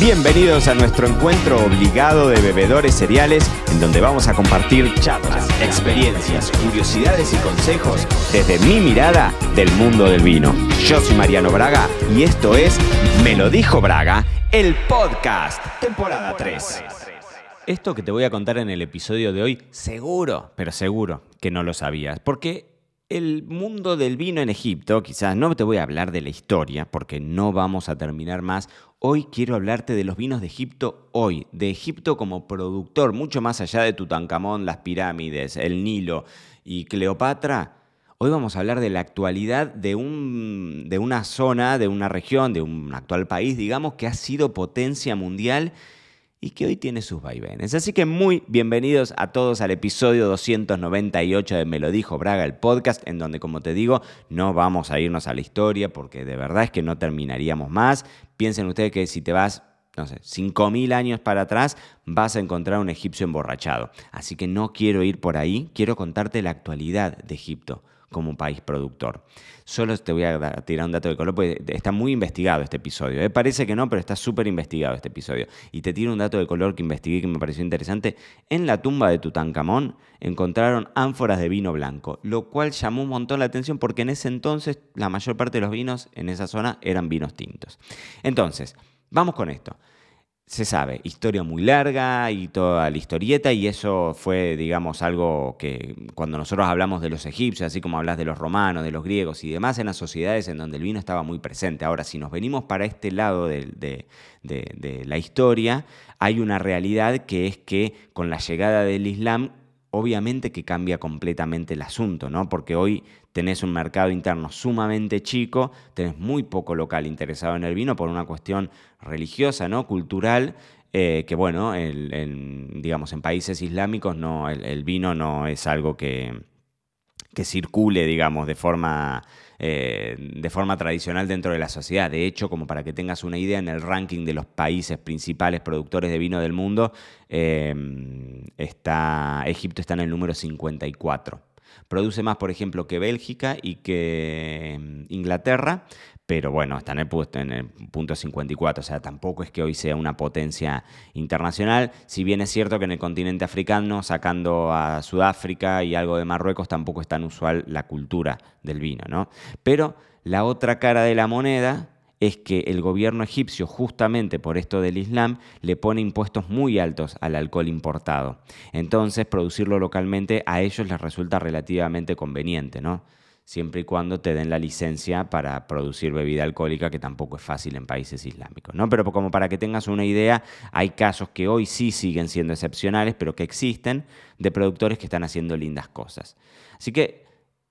Bienvenidos a nuestro encuentro obligado de bebedores cereales, en donde vamos a compartir charlas, experiencias, curiosidades y consejos desde mi mirada del mundo del vino. Yo soy Mariano Braga y esto es Me lo dijo Braga, el podcast, temporada 3. Esto que te voy a contar en el episodio de hoy, seguro, pero seguro que no lo sabías, porque el mundo del vino en Egipto, quizás no te voy a hablar de la historia, porque no vamos a terminar más. Hoy quiero hablarte de los vinos de Egipto hoy, de Egipto como productor, mucho más allá de Tutankamón, las pirámides, el Nilo y Cleopatra. Hoy vamos a hablar de la actualidad de, un, de una zona, de una región, de un actual país, digamos, que ha sido potencia mundial y que hoy tiene sus vaivenes. Así que muy bienvenidos a todos al episodio 298 de Me lo dijo Braga, el podcast, en donde, como te digo, no vamos a irnos a la historia porque de verdad es que no terminaríamos más. Piensen ustedes que si te vas no sé, 5.000 años para atrás, vas a encontrar un egipcio emborrachado. Así que no quiero ir por ahí, quiero contarte la actualidad de Egipto como país productor. Solo te voy a tirar un dato de color, porque está muy investigado este episodio. ¿eh? Parece que no, pero está súper investigado este episodio. Y te tiro un dato de color que investigué que me pareció interesante. En la tumba de Tutankamón encontraron ánforas de vino blanco, lo cual llamó un montón la atención porque en ese entonces la mayor parte de los vinos en esa zona eran vinos tintos. Entonces, vamos con esto se sabe, historia muy larga y toda la historieta, y eso fue, digamos, algo que cuando nosotros hablamos de los egipcios, así como hablas de los romanos, de los griegos y demás, en las sociedades en donde el vino estaba muy presente. Ahora, si nos venimos para este lado de, de la historia, hay una realidad que es que con la llegada del Islam obviamente que cambia completamente el asunto, ¿no? Porque hoy tenés un mercado interno sumamente chico, tenés muy poco local interesado en el vino por una cuestión religiosa, ¿no? Cultural, eh, que bueno, digamos, en países islámicos no, el, vino no es algo que, que circule, digamos, de forma eh, de forma tradicional dentro de la sociedad. De hecho, como para que tengas una idea, en el ranking de los países principales productores de vino del mundo, eh, está, Egipto está en el número 54. Produce más, por ejemplo, que Bélgica y que mm, Inglaterra, pero bueno, está en el, en el punto 54, o sea, tampoco es que hoy sea una potencia internacional, si bien es cierto que en el continente africano, sacando a Sudáfrica y algo de Marruecos, tampoco es tan usual la cultura del vino, ¿no? Pero la otra cara de la moneda es que el gobierno egipcio, justamente por esto del Islam, le pone impuestos muy altos al alcohol importado. Entonces, producirlo localmente a ellos les resulta relativamente conveniente, ¿no? Siempre y cuando te den la licencia para producir bebida alcohólica, que tampoco es fácil en países islámicos, ¿no? Pero como para que tengas una idea, hay casos que hoy sí siguen siendo excepcionales, pero que existen, de productores que están haciendo lindas cosas. Así que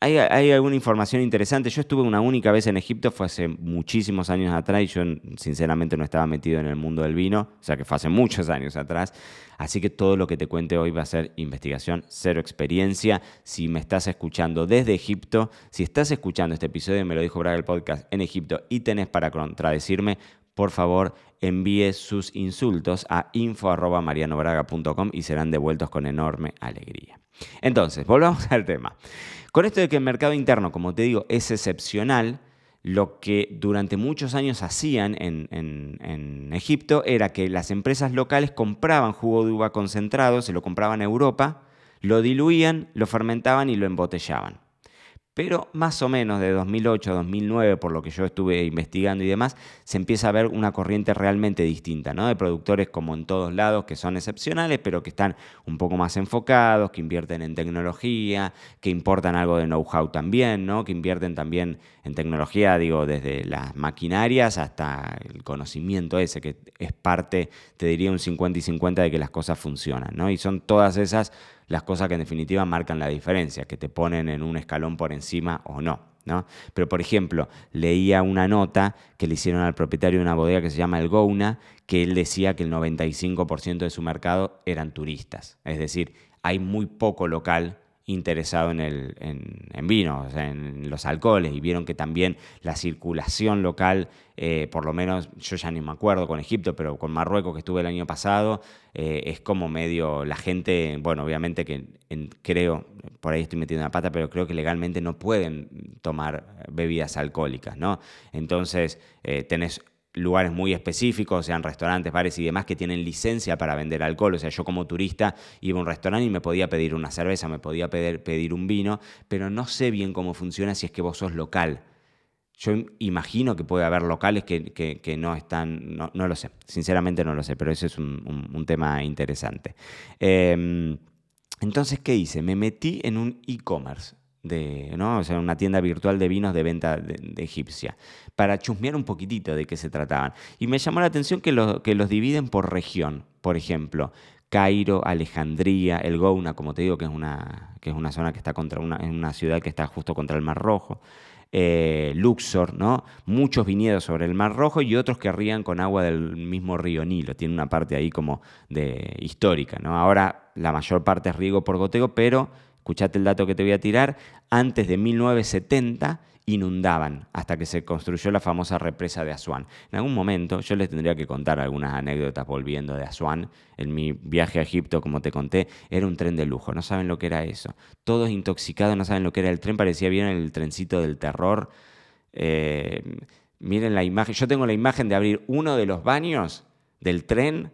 hay, alguna información interesante. Yo estuve una única vez en Egipto, fue hace muchísimos años atrás y yo sinceramente no estaba metido en el mundo del vino, o sea que fue hace muchos años atrás. Así que todo lo que te cuente hoy va a ser investigación, cero experiencia. Si me estás escuchando desde Egipto, si estás escuchando este episodio, me lo dijo Braga el podcast en Egipto y tenés para contradecirme, por favor envíe sus insultos a info.marianobraga.com y serán devueltos con enorme alegría. Entonces, volvamos al tema. Con esto de que el mercado interno, como te digo, es excepcional, lo que durante muchos años hacían en, en, Egipto era que las empresas locales compraban jugo de uva concentrado, se lo compraban a Europa, lo diluían, lo fermentaban y lo embotellaban pero más o menos de 2008 a 2009, por lo que yo estuve investigando y demás, se empieza a ver una corriente realmente distinta, ¿no? De productores como en todos lados, que son excepcionales, pero que están un poco más enfocados, que invierten en tecnología, que importan algo de know-how también, ¿no? Que invierten también en tecnología, digo, desde las maquinarias hasta el conocimiento ese, que es parte, te diría, un 50 y 50 de que las cosas funcionan, ¿no? Y son todas esas las cosas que en definitiva marcan la diferencia, que te ponen en un escalón por encima o no. ¿no? Pero, por ejemplo, leía una nota que le hicieron al propietario de una bodega que se llama El Gouna, que él decía que el 95% de su mercado eran turistas. Es decir, hay muy poco local interesado en, el, en, vino, o sea, en los alcoholes, y vieron que también la circulación local, eh, por lo menos yo ya ni me acuerdo con Egipto, pero con Marruecos que estuve el año pasado, eh, es como medio la gente, bueno, obviamente que creo, por ahí estoy metiendo la pata, pero creo que legalmente no pueden tomar bebidas alcohólicas, ¿no? Entonces, eh, tenés lugares muy específicos, sean restaurantes, bares y demás, que tienen licencia para vender alcohol. O sea, yo como turista iba a un restaurante y me podía pedir una cerveza, me podía pedir, pedir un vino, pero no sé bien cómo funciona si es que vos sos local. Yo imagino que puede haber locales que, no están, no, lo sé, sinceramente no lo sé, pero ese es un, tema interesante. Em, entonces, ¿qué hice? Me metí en un e-commerce de, ¿no? O sea, una tienda virtual de vinos de venta de, egipcia, para chusmear un poquitito de qué se trataban. Y me llamó la atención que, que los dividen por región, por ejemplo. Cairo, Alejandría, El Gouna, como te digo, que es una, que es una zona que está contra una, es una ciudad que está justo contra el Mar Rojo. Eh, Luxor, ¿no? Muchos viñedos sobre el Mar Rojo y otros que rían con agua del mismo río Nilo. Tiene una parte ahí como de histórica, ¿no? Ahora la mayor parte es riego por goteo, pero escuchate el dato que te voy a tirar, antes de 1970 inundaban hasta que se construyó la famosa represa de Asuán. En algún momento yo les tendría que contar algunas anécdotas volviendo de Asuán. En mi viaje a Egipto, como te conté, era un tren de lujo. No saben lo que era eso. Todos intoxicados, no saben lo que era el tren. Parecía bien el trencito del terror. Eh, miren la imagen. Yo tengo la imagen de abrir uno de los baños del tren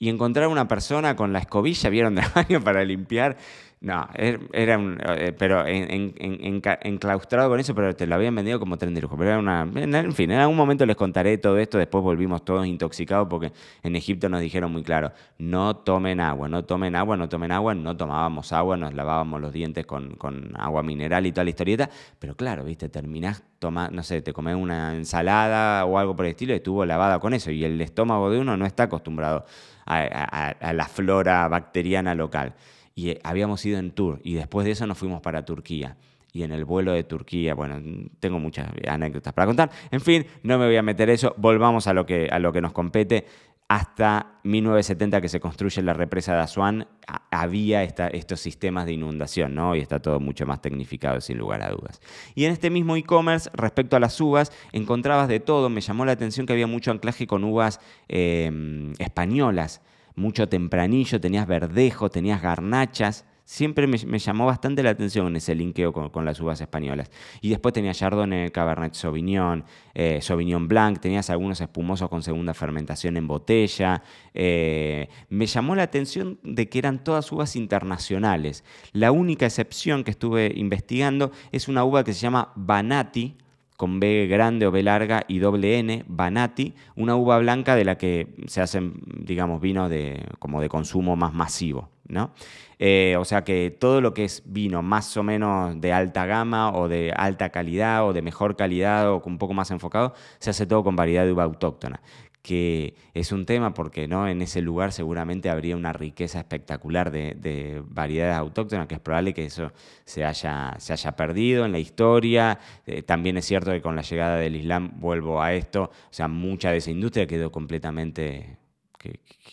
y encontrar una persona con la escobilla, vieron, del baño para limpiar no, er, era un. Eh, pero en, enclaustrado con eso, pero te lo habían vendido como tren de lujo. Pero era una. En fin, en algún momento les contaré todo esto. Después volvimos todos intoxicados porque en Egipto nos dijeron muy claro: no tomen agua, no tomen agua, no tomen agua. No tomábamos agua, nos lavábamos los dientes con, agua mineral y toda la historieta. Pero claro, viste, terminás tomando, no sé, te comes una ensalada o algo por el estilo y estuvo lavada con eso. Y el estómago de uno no está acostumbrado a la flora bacteriana local y eh, habíamos ido en tour y después de eso nos fuimos para Turquía. Y en el vuelo de Turquía, bueno, tengo muchas anécdotas para contar. En fin, no me voy a meter eso, volvamos a lo que, a lo que nos compete. Hasta 1970 que se construye la represa de Asuán, había estos sistemas de inundación, ¿no? Y está todo mucho más tecnificado, sin lugar a dudas. Y en este mismo e-commerce, respecto a las uvas, encontrabas de todo. Me llamó la atención que había mucho anclaje con uvas eh, españolas mucho tempranillo, tenías verdejo, tenías garnachas. Siempre me, llamó bastante la atención ese linkeo con, las uvas españolas. Y después tenías Chardonnay, Cabernet Sauvignon, eh, Sauvignon Blanc, tenías algunos espumosos con segunda fermentación en botella. Eh, me llamó la atención de que eran todas uvas internacionales. La única excepción que estuve investigando es una uva que se llama Banati, con B grande o B larga y doble N, Banati, una uva blanca de la que se hacen, digamos, vinos de, como de consumo más masivo. ¿no? Eh, o sea que todo lo que es vino más o menos de alta gama o de alta calidad o de mejor calidad o un poco más enfocado, se hace todo con variedad de uva autóctona que es un tema porque ¿no? en ese lugar seguramente habría una riqueza espectacular de, variedades autóctonas, que es probable que eso se haya, se haya perdido en la historia. Eh, también es cierto que con la llegada del Islam, vuelvo a esto, o sea, mucha de esa industria quedó completamente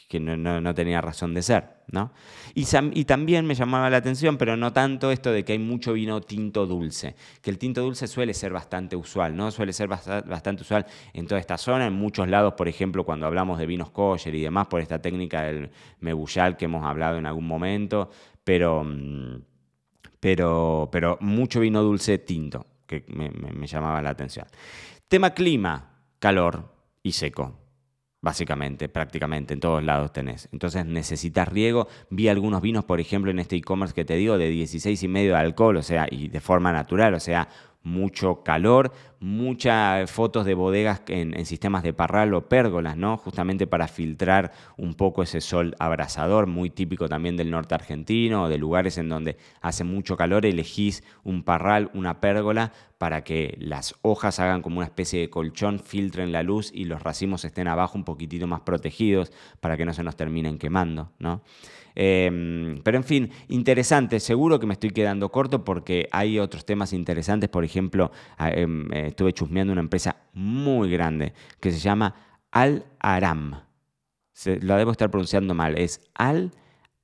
que, no, tenía razón de ser. ¿No? Y, también me llamaba la atención, pero no tanto esto de que hay mucho vino tinto dulce, que el tinto dulce suele ser bastante usual, ¿no? suele ser bastante usual en toda esta zona, en muchos lados, por ejemplo, cuando hablamos de vinos kosher y demás, por esta técnica del mebullal que hemos hablado en algún momento, pero, mm, pero, pero mucho vino dulce tinto, que me llamaba la atención. Tema clima, calor y seco básicamente, prácticamente, en todos lados tenés. Entonces necesitas riego. Vi algunos vinos, por ejemplo, en este e-commerce que te digo, de 16 y medio de alcohol, o sea, y de forma natural, o sea, mucho calor, muchas fotos de bodegas en, sistemas de parral o pérgolas, ¿no? Justamente para filtrar un poco ese sol abrasador, muy típico también del norte argentino, de lugares en donde hace mucho calor, elegís un parral, una pérgola, para que las hojas hagan como una especie de colchón, filtren la luz y los racimos estén abajo un poquitito más protegidos para que no se nos terminen quemando, ¿no? Em, pero en fin, interesante. Seguro que me estoy quedando corto porque hay otros temas interesantes. Por ejemplo, em, eh, estuve chusmeando una empresa muy grande que se llama Al Aram. lo debo estar pronunciando mal. Es Al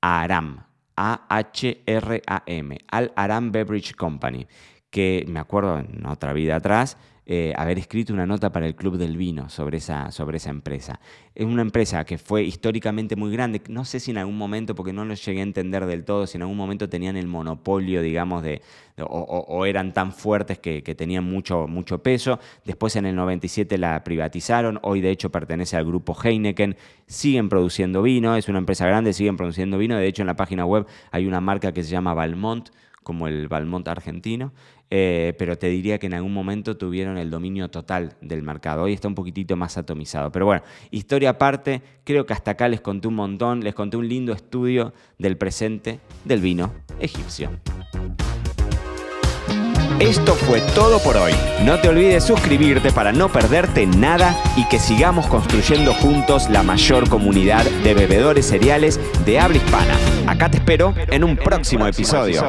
Aram. A-H-R-A-M. Al Aram Beverage Company que me acuerdo en otra vida atrás, eh, haber escrito una nota para el Club del Vino sobre esa, sobre esa empresa. Es una empresa que fue históricamente muy grande, no sé si en algún momento, porque no lo llegué a entender del todo, si en algún momento tenían el monopolio, digamos, de, o, eran tan fuertes que, tenían mucho, mucho peso. Después en el 97 la privatizaron, hoy de hecho pertenece al grupo Heineken, siguen produciendo vino, es una empresa grande, siguen produciendo vino, de hecho en la página web hay una marca que se llama Valmont, como el Valmont argentino, eh, pero te diría que en algún momento tuvieron el dominio total del mercado. Hoy está un poquitito más atomizado. Pero bueno, historia aparte, creo que hasta acá les conté un montón, les conté un lindo estudio del presente del vino egipcio. Esto fue todo por hoy. No te olvides suscribirte para no perderte nada y que sigamos construyendo juntos la mayor comunidad de bebedores cereales de habla hispana. Acá te espero en un próximo episodio.